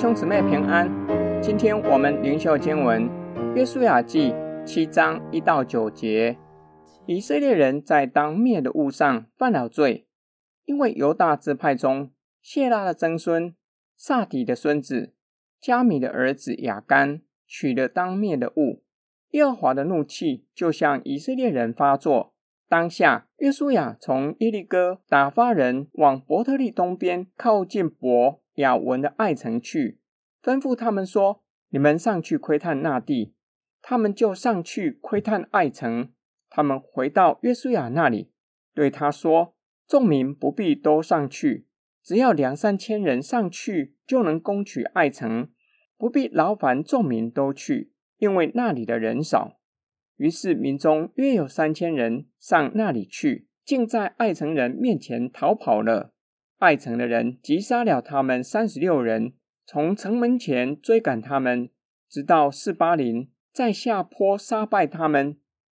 兄姊妹平安，今天我们灵修经文《约书亚记》七章一到九节。以色列人在当灭的物上犯了罪，因为犹大支派中谢拉的曾孙撒底的孙子加米的儿子亚干取了当灭的物，耶和华的怒气就向以色列人发作。当下，约书亚从耶利哥打发人往伯特利东边靠近伯。亚文的爱城去，吩咐他们说：“你们上去窥探那地。”他们就上去窥探爱城。他们回到约书亚那里，对他说：“众民不必都上去，只要两三千人上去，就能攻取爱城，不必劳烦众民都去，因为那里的人少。”于是民中约有三千人上那里去，竟在爱城人面前逃跑了。拜城的人击杀了他们三十六人，从城门前追赶他们，直到四八零，在下坡杀败他们。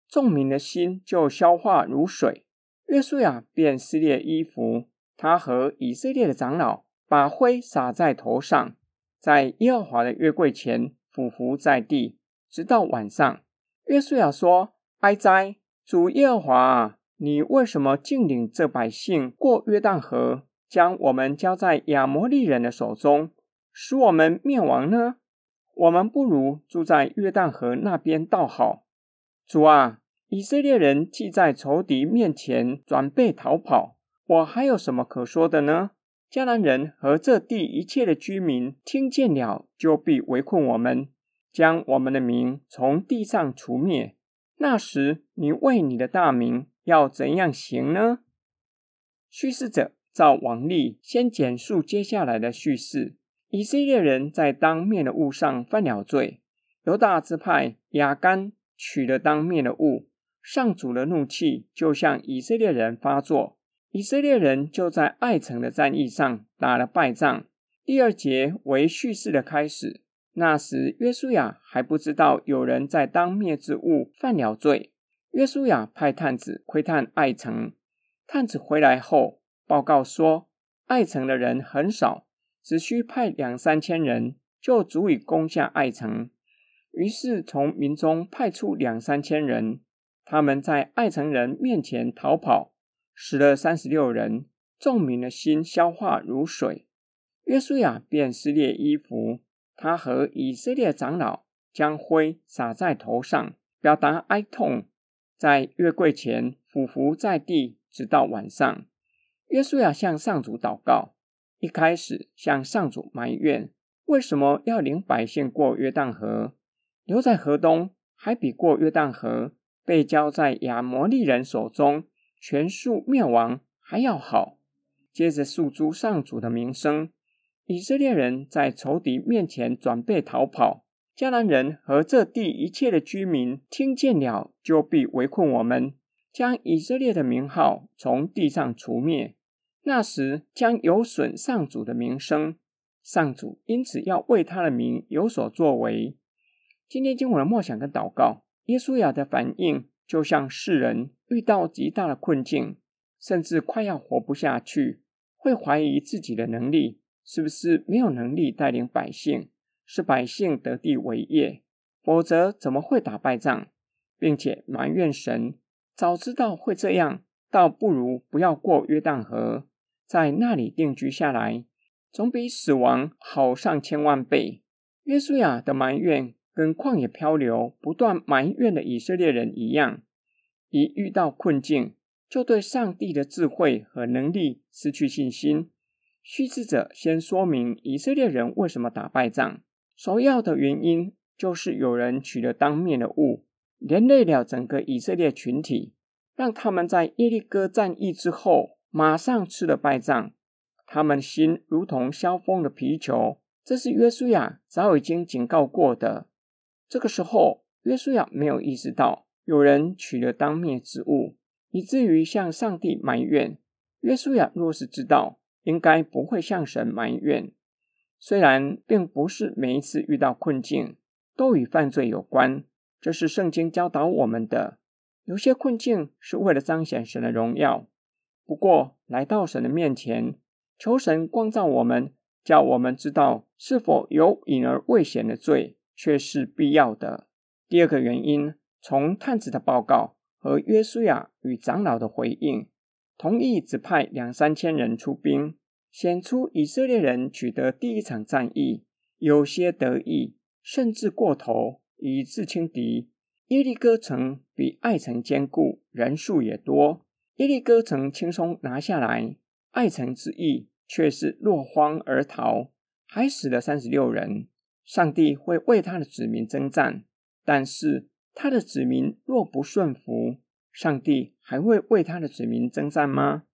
众民的心就消化如水。约书亚便撕裂衣服，他和以色列的长老把灰撒在头上，在耶和华的约柜前俯伏在地，直到晚上。约书亚说：“哀哉，主耶和华啊，你为什么竟领这百姓过约旦河？”将我们交在亚摩利人的手中，使我们灭亡呢？我们不如住在约旦河那边倒好。主啊，以色列人既在仇敌面前准备逃跑，我还有什么可说的呢？迦南人和这地一切的居民听见了，就必围困我们，将我们的名从地上除灭。那时，你为你的大名要怎样行呢？叙事者。照王例，先简述接下来的叙事。以色列人在当灭的物上犯了罪，犹大支派亚干取了当灭的物，上主的怒气就向以色列人发作，以色列人就在爱城的战役上打了败仗。第二节为叙事的开始。那时约书亚还不知道有人在当灭之物犯了罪。约书亚派探子窥探爱城，探子回来后。报告说，爱城的人很少，只需派两三千人就足以攻下爱城。于是从民中派出两三千人，他们在爱城人面前逃跑，死了三十六人，众民的心消化如水。约书亚便撕裂衣服，他和以色列长老将灰撒在头上，表达哀痛，在月柜前俯伏在地，直到晚上。约书亚向上主祷告，一开始向上主埋怨，为什么要领百姓过约旦河？留在河东，还比过约旦河被交在亚摩利人手中，全数灭亡还要好。接着诉诸上主的名声，以色列人在仇敌面前准备逃跑，迦南人和这地一切的居民听见了，就必围困我们，将以色列的名号从地上除灭。那时将有损上主的名声，上主因此要为他的名有所作为。今天经文的默想跟祷告，耶稣亚的反应就像世人遇到极大的困境，甚至快要活不下去，会怀疑自己的能力，是不是没有能力带领百姓，使百姓得地为业，否则怎么会打败仗，并且埋怨神，早知道会这样，倒不如不要过约旦河。在那里定居下来，总比死亡好上千万倍。约书亚的埋怨跟旷野漂流、不断埋怨的以色列人一样，一遇到困境，就对上帝的智慧和能力失去信心。叙事者先说明以色列人为什么打败仗，首要的原因就是有人取了当面的物，连累了整个以色列群体，让他们在耶利哥战役之后。马上吃了败仗，他们心如同削风的皮球。这是约书亚早已经警告过的。这个时候，约书亚没有意识到有人取了当灭之物，以至于向上帝埋怨。约书亚若是知道，应该不会向神埋怨。虽然并不是每一次遇到困境都与犯罪有关，这是圣经教导我们的。有些困境是为了彰显神的荣耀。不过，来到神的面前，求神光照我们，叫我们知道是否有隐而未显的罪，却是必要的。第二个原因，从探子的报告和约书亚与长老的回应，同意只派两三千人出兵，显出以色列人取得第一场战役，有些得意，甚至过头，以致轻敌。耶利哥城比爱城坚固，人数也多。耶利哥城轻松拿下来，爱城之役却是落荒而逃，还死了三十六人。上帝会为他的子民征战。但是他的子民若不顺服，上帝还会为他的子民征战吗？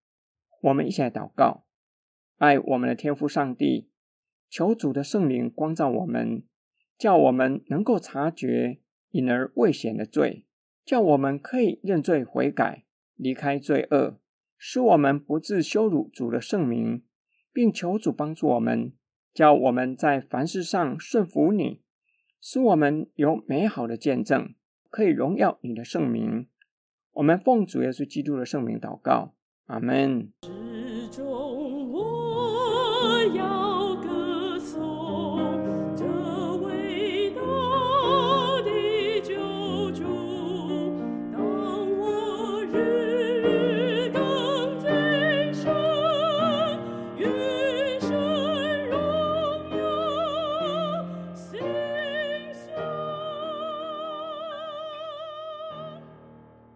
我们一起来祷告，爱我们的天父上帝，求主的圣灵光照我们，叫我们能够察觉隐而未显的罪，叫我们可以认罪悔改，离开罪恶，使我们不致羞辱主的圣名，并求主帮助我们，叫我们在凡事上顺服你。使我们有美好的见证，可以荣耀你的圣名。我们奉主耶稣基督的圣名祷告，阿门。